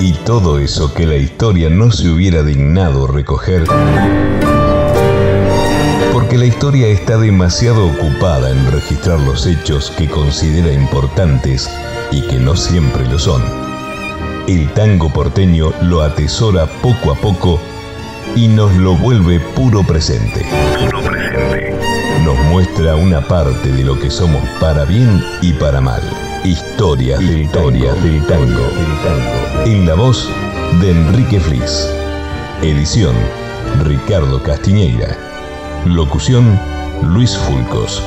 Y todo eso que la historia no se hubiera dignado recoger porque la historia está demasiado ocupada en registrar los hechos que considera importantes y que no siempre lo son. El tango porteño lo atesora poco a poco y nos lo vuelve puro presente. Puro presente. Nos muestra una parte de lo que somos para bien y para mal. Historia del historia del tango. En la voz de Enrique Flis. Edición Ricardo Castiñeira. Locución Luis Fulcos.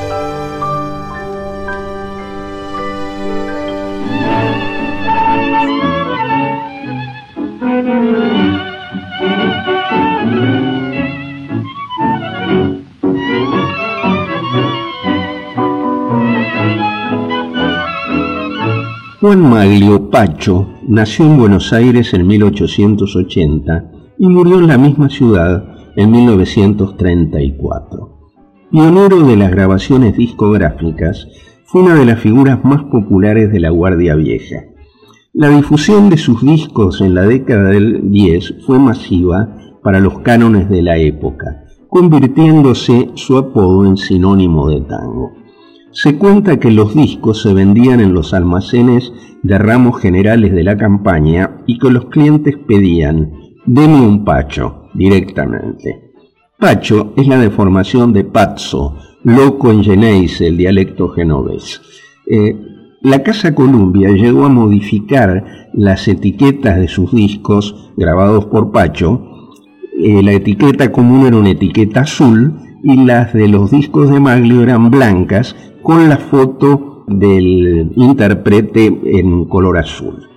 Juan Maglio Pacho nació en Buenos Aires en 1880 y murió en la misma ciudad en 1934. Pionero de las grabaciones discográficas, fue una de las figuras más populares de la Guardia Vieja. La difusión de sus discos en la década del 10 fue masiva para los cánones de la época, convirtiéndose su apodo en sinónimo de tango. Se cuenta que los discos se vendían en los almacenes de ramos generales de la campaña y que los clientes pedían, deme un pacho, directamente. Pacho es la deformación de pazzo, loco en genéis, el dialecto genovés. Eh, la Casa Columbia llegó a modificar las etiquetas de sus discos grabados por Pacho. Eh, la etiqueta común era una etiqueta azul y las de los discos de Maglio eran blancas con la foto del intérprete en color azul.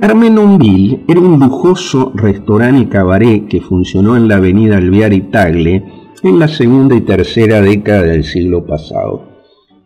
Armenonville era un lujoso restaurante y cabaret que funcionó en la avenida Alvear y Tagle en la segunda y tercera década del siglo pasado.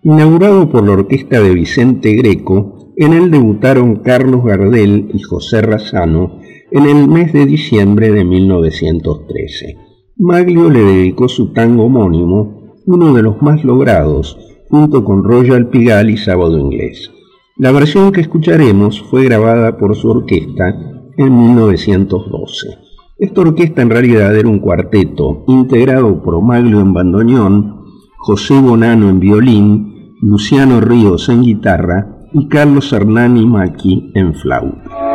Inaugurado por la orquesta de Vicente Greco, en él debutaron Carlos Gardel y José Razano en el mes de diciembre de 1913. Maglio le dedicó su tango homónimo, uno de los más logrados, junto con Royal Pigal y Sábado Inglés. La versión que escucharemos fue grabada por su orquesta en 1912. Esta orquesta en realidad era un cuarteto integrado por Maglio en bandoneón, José Bonano en violín, Luciano Ríos en guitarra y Carlos Hernani Maki en flauta.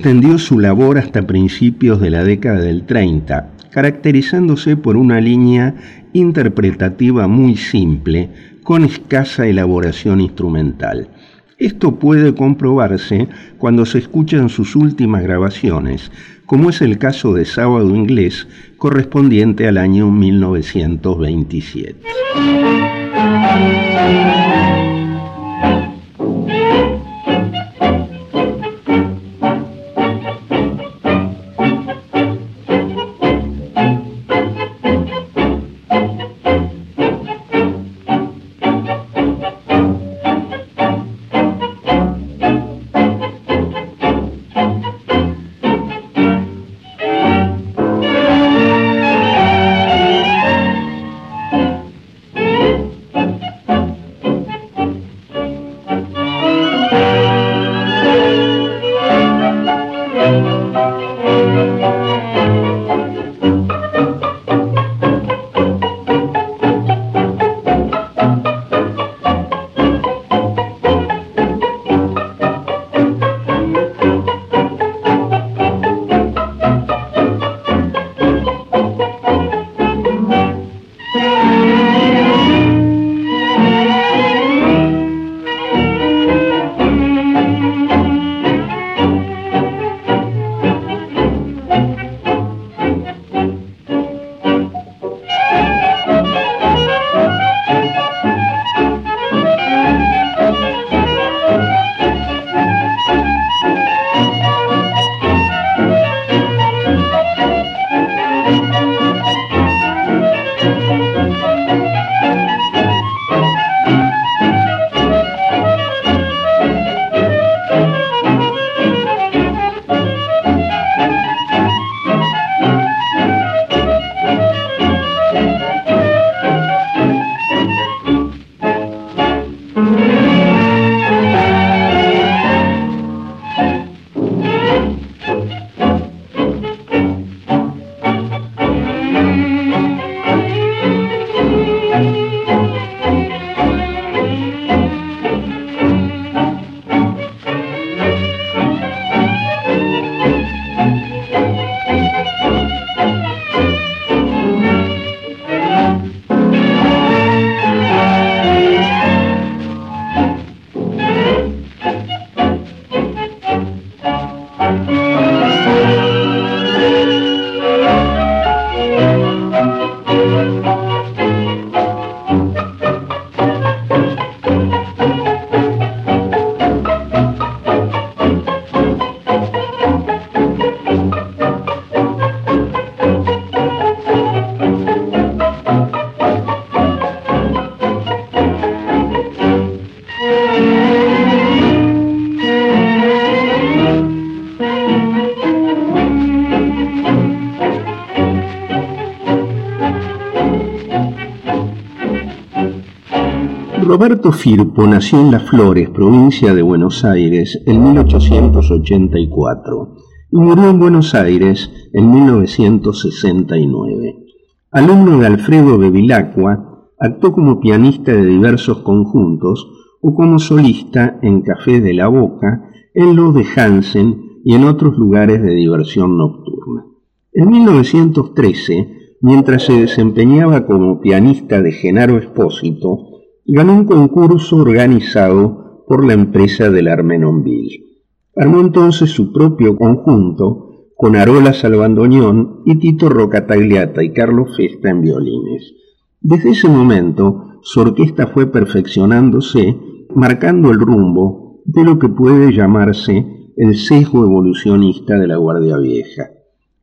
Extendió su labor hasta principios de la década del 30, caracterizándose por una línea interpretativa muy simple, con escasa elaboración instrumental. Esto puede comprobarse cuando se escuchan sus últimas grabaciones, como es el caso de Sábado Inglés, correspondiente al año 1927. Firpo nació en Las Flores, provincia de Buenos Aires, en 1884 y murió en Buenos Aires en 1969. Alumno de Alfredo Bevilacqua, actuó como pianista de diversos conjuntos o como solista en Café de la Boca, en los de Hansen y en otros lugares de diversión nocturna. En 1913, mientras se desempeñaba como pianista de Genaro Espósito, ganó un concurso organizado por la empresa del Armenonville. Armó entonces su propio conjunto con Arola Salvandoñón y Tito Rocatagliata y Carlos Festa en violines. Desde ese momento, su orquesta fue perfeccionándose, marcando el rumbo de lo que puede llamarse el sesgo evolucionista de la Guardia Vieja.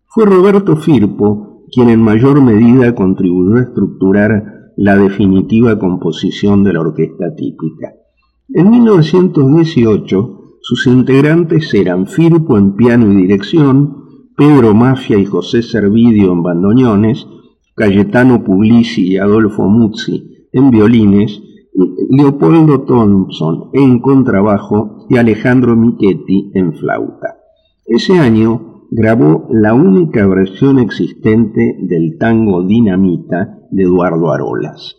Fue Roberto Firpo quien en mayor medida contribuyó a estructurar la definitiva composición de la orquesta típica. En 1918, sus integrantes eran Firpo en piano y dirección, Pedro Mafia y José Servidio en bandoneones, Cayetano Puglisi y Adolfo Muzzi en violines, Leopoldo Thompson en contrabajo y Alejandro Michetti en flauta. Ese año grabó la única versión existente del tango Dinamita de Eduardo Arolas.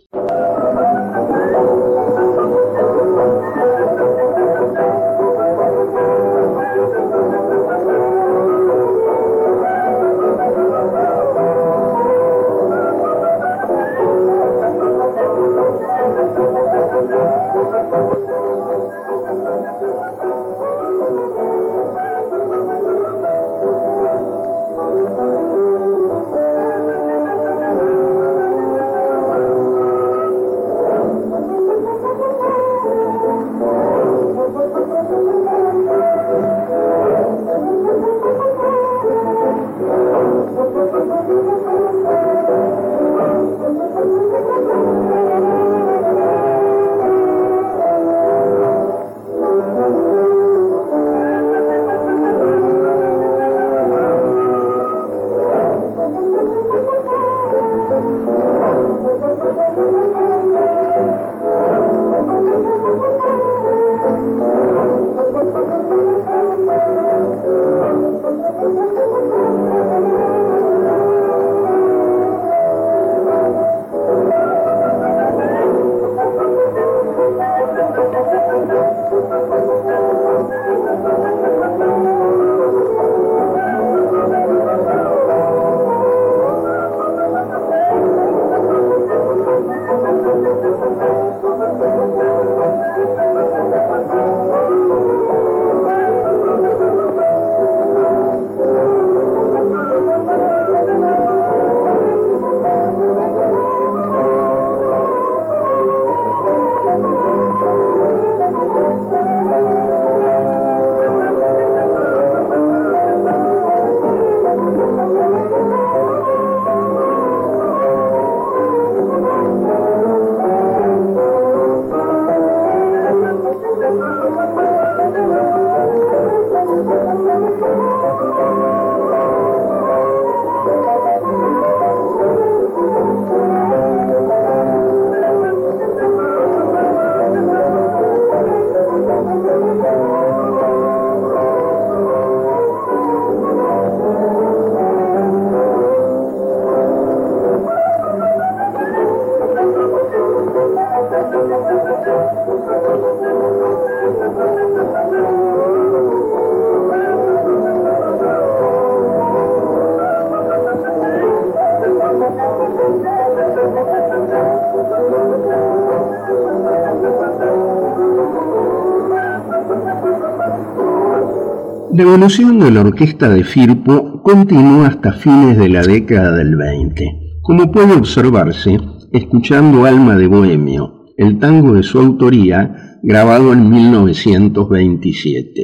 La evolución de la orquesta de Firpo continúa hasta fines de la década del 20, como puede observarse escuchando Alma de Bohemio, el tango de su autoría grabado en 1927.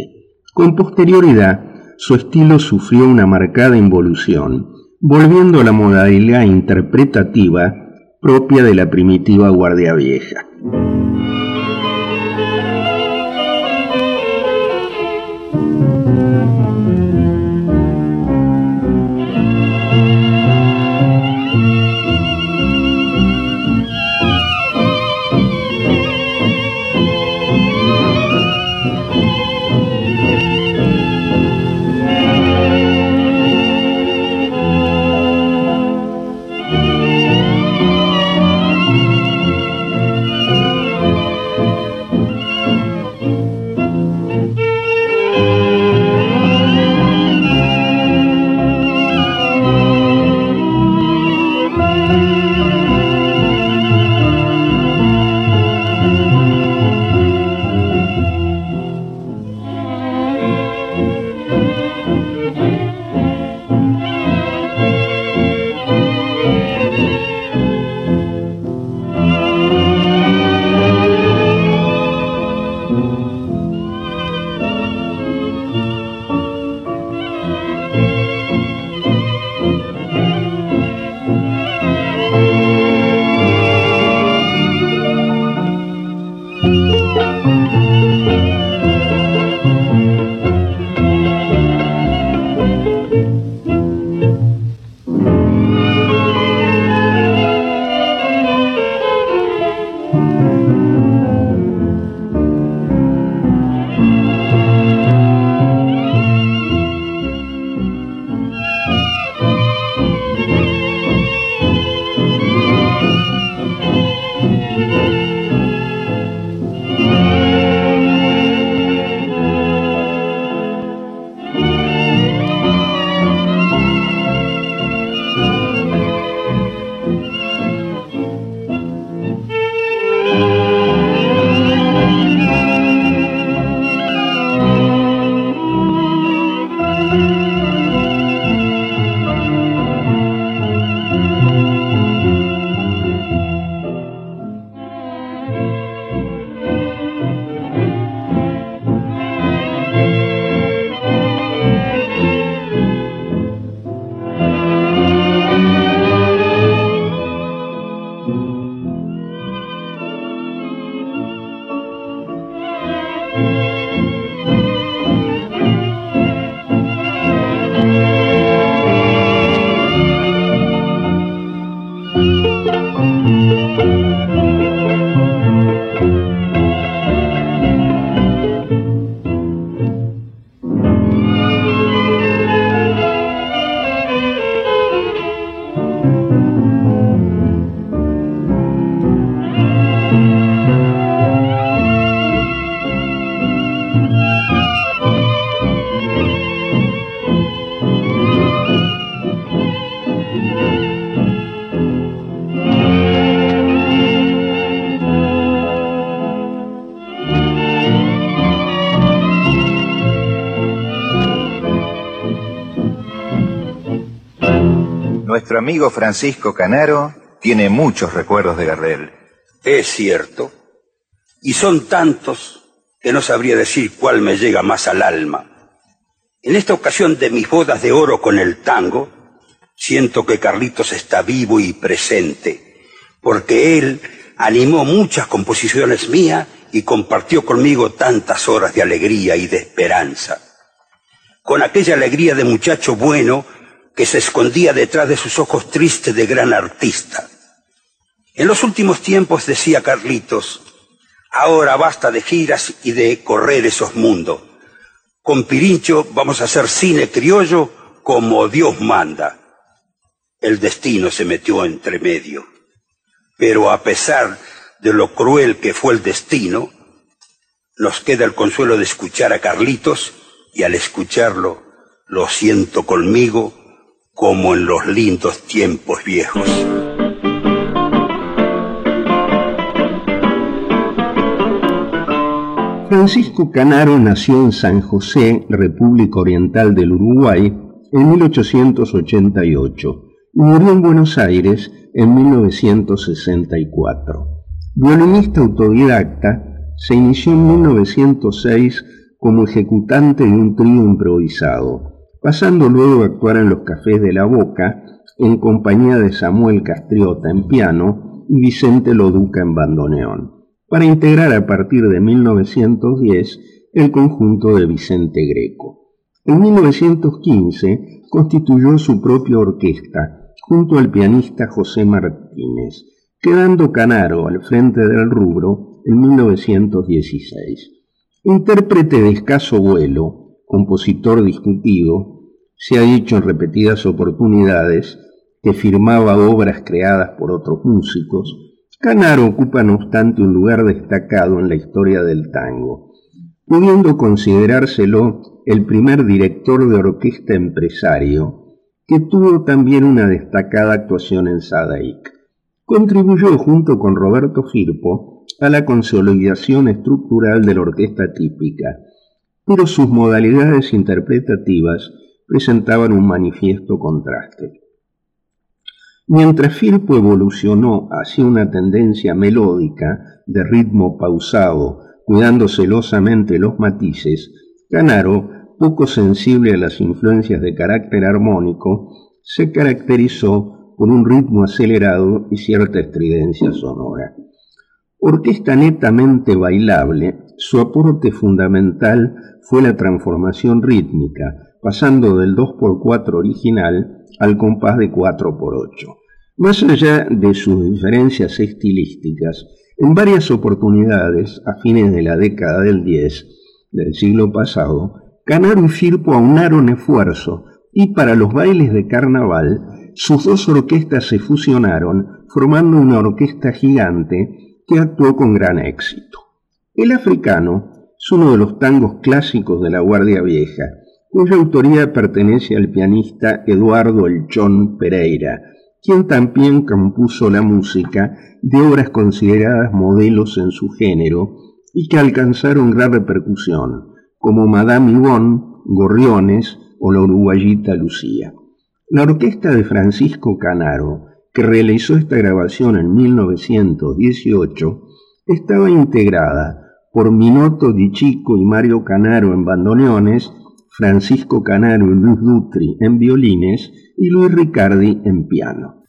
Con posterioridad, su estilo sufrió una marcada involución, volviendo a la modalidad interpretativa propia de la primitiva Guardia Vieja. Amigo Francisco Canaro tiene muchos recuerdos de Gardel. Es cierto. Y son tantos que no sabría decir cuál me llega más al alma. En esta ocasión de mis bodas de oro con el tango, siento que Carlitos está vivo y presente, porque él animó muchas composiciones mías y compartió conmigo tantas horas de alegría y de esperanza. Con aquella alegría de muchacho bueno que se escondía detrás de sus ojos tristes de gran artista. En los últimos tiempos decía Carlitos, ahora basta de giras y de correr esos mundos. Con Pirincho vamos a hacer cine criollo como Dios manda. El destino se metió entre medio. Pero a pesar de lo cruel que fue el destino, nos queda el consuelo de escuchar a Carlitos y al escucharlo lo siento conmigo como en los lindos tiempos viejos. Francisco Canaro nació en San José, República Oriental del Uruguay, en 1888 y murió en Buenos Aires en 1964. Violinista autodidacta, se inició en 1906 como ejecutante de un trío improvisado, pasando luego a actuar en los cafés de la Boca en compañía de Samuel Castriota en piano y Vicente Loduca en bandoneón, para integrar a partir de 1910 el conjunto de Vicente Greco. En 1915 constituyó su propia orquesta junto al pianista José Martínez, quedando Canaro al frente del rubro en 1916. Intérprete de escaso vuelo, compositor discutido, se ha dicho en repetidas oportunidades que firmaba obras creadas por otros músicos, Canaro ocupa no obstante un lugar destacado en la historia del tango, pudiendo considerárselo el primer director de orquesta empresario, que tuvo también una destacada actuación en Sadaic. Contribuyó junto con Roberto Firpo a la consolidación estructural de la orquesta típica, pero sus modalidades interpretativas presentaban un manifiesto contraste. Mientras Firpo evolucionó hacia una tendencia melódica de ritmo pausado, cuidando celosamente los matices, Canaro, poco sensible a las influencias de carácter armónico, se caracterizó por un ritmo acelerado y cierta estridencia sonora. Orquesta netamente bailable, su aporte fundamental fue la transformación rítmica, pasando del 2x4 original al compás de 4x8. Más allá de sus diferencias estilísticas, en varias oportunidades, a fines de la década del 10 del siglo pasado, Canaro y Firpo aunaron esfuerzo y para los bailes de carnaval sus dos orquestas se fusionaron formando una orquesta gigante que actuó con gran éxito. El africano es uno de los tangos clásicos de la Guardia Vieja cuya autoría pertenece al pianista Eduardo Elchón Pereira, quien también compuso la música de obras consideradas modelos en su género y que alcanzaron gran repercusión, como Madame Yvonne, Gorriones o la uruguayita Lucía. La orquesta de Francisco Canaro, que realizó esta grabación en 1918, estaba integrada por Minoto Di Chico y Mario Canaro en bandoneones Francisco Canaro y Luis Dutri en violines y Luis Ricardi en piano.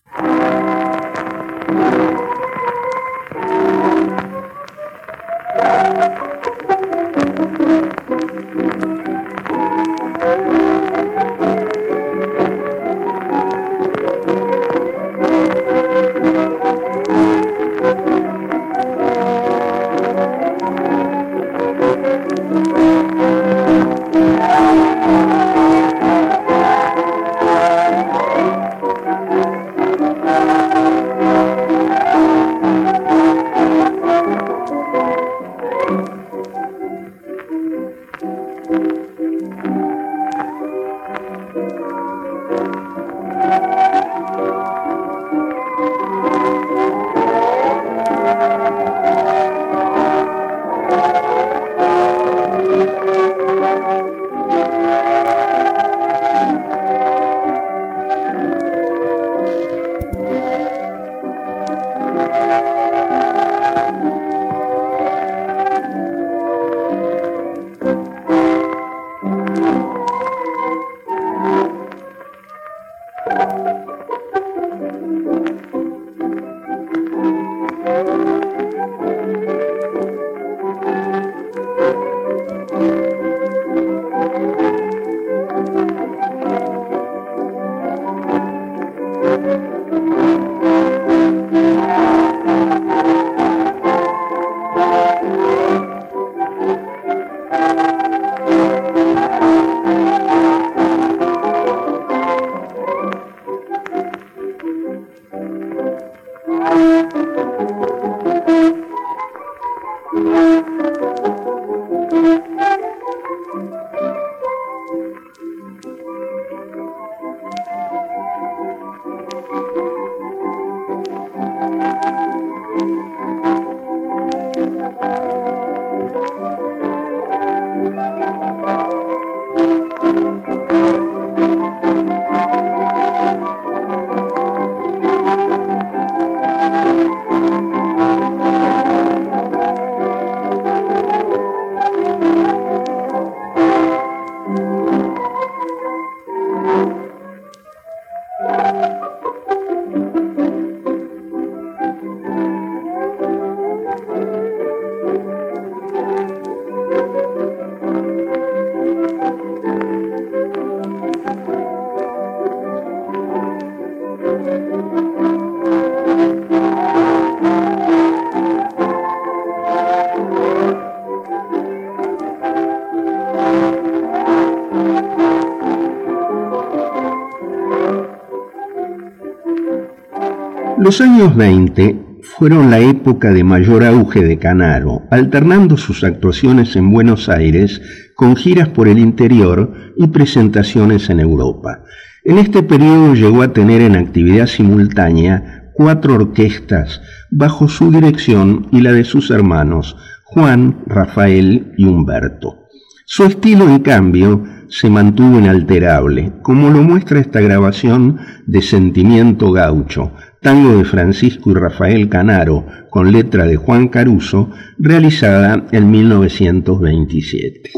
Los años 20 fueron la época de mayor auge de Canaro, alternando sus actuaciones en Buenos Aires con giras por el interior y presentaciones en Europa. En este periodo llegó a tener en actividad simultánea cuatro orquestas bajo su dirección y la de sus hermanos Juan, Rafael y Humberto. Su estilo, en cambio, se mantuvo inalterable, como lo muestra esta grabación de Sentimiento Gaucho, tango de Francisco y Rafael Canaro, con letra de Juan Caruso, realizada en 1927.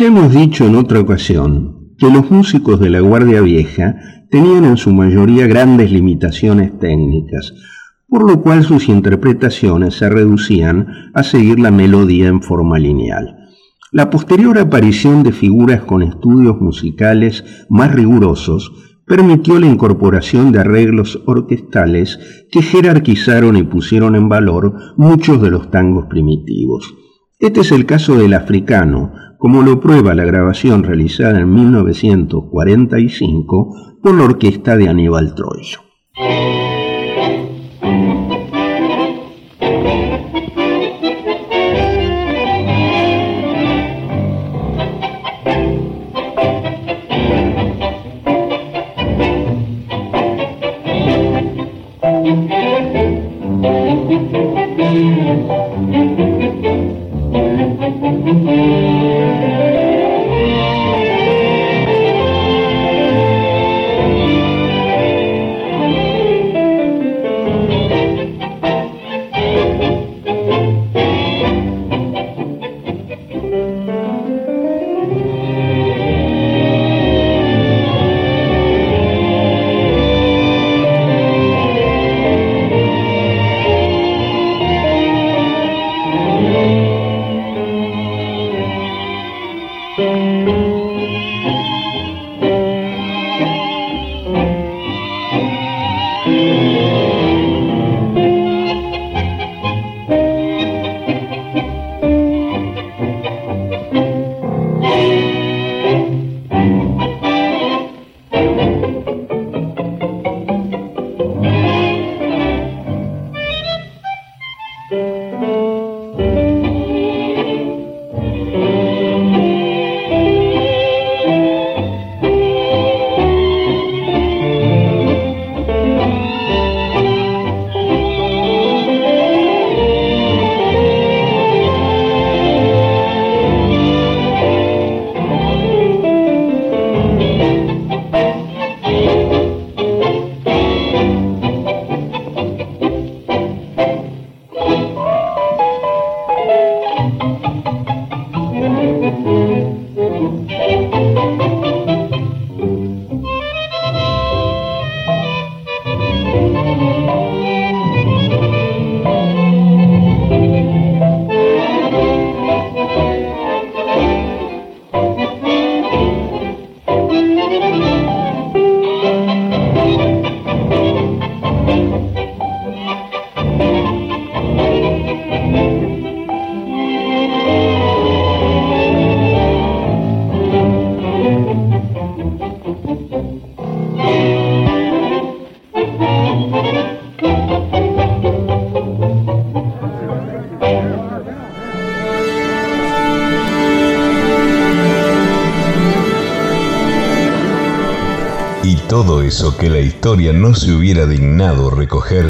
Ya hemos dicho en otra ocasión que los músicos de la Guardia Vieja tenían en su mayoría grandes limitaciones técnicas, por lo cual sus interpretaciones se reducían a seguir la melodía en forma lineal. La posterior aparición de figuras con estudios musicales más rigurosos permitió la incorporación de arreglos orquestales que jerarquizaron y pusieron en valor muchos de los tangos primitivos. Este es el caso del africano, como lo prueba la grabación realizada en 1945 por la orquesta de Aníbal Troilo. Todo eso que la historia no se hubiera dignado recoger,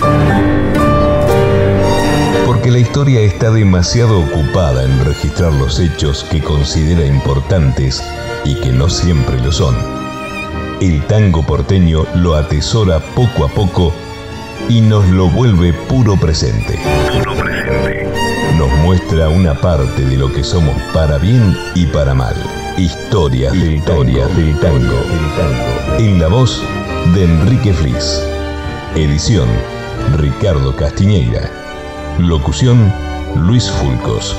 porque la historia está demasiado ocupada en registrar los hechos que considera importantes y que no siempre lo son. El tango porteño lo atesora poco a poco y nos lo vuelve puro presente. Puro presente. Nos muestra una parte de lo que somos para bien y para mal. Historias, Historias del tango. En la voz de Enrique Flis. Edición Ricardo Castiñeira. Locución Luis Fulcos.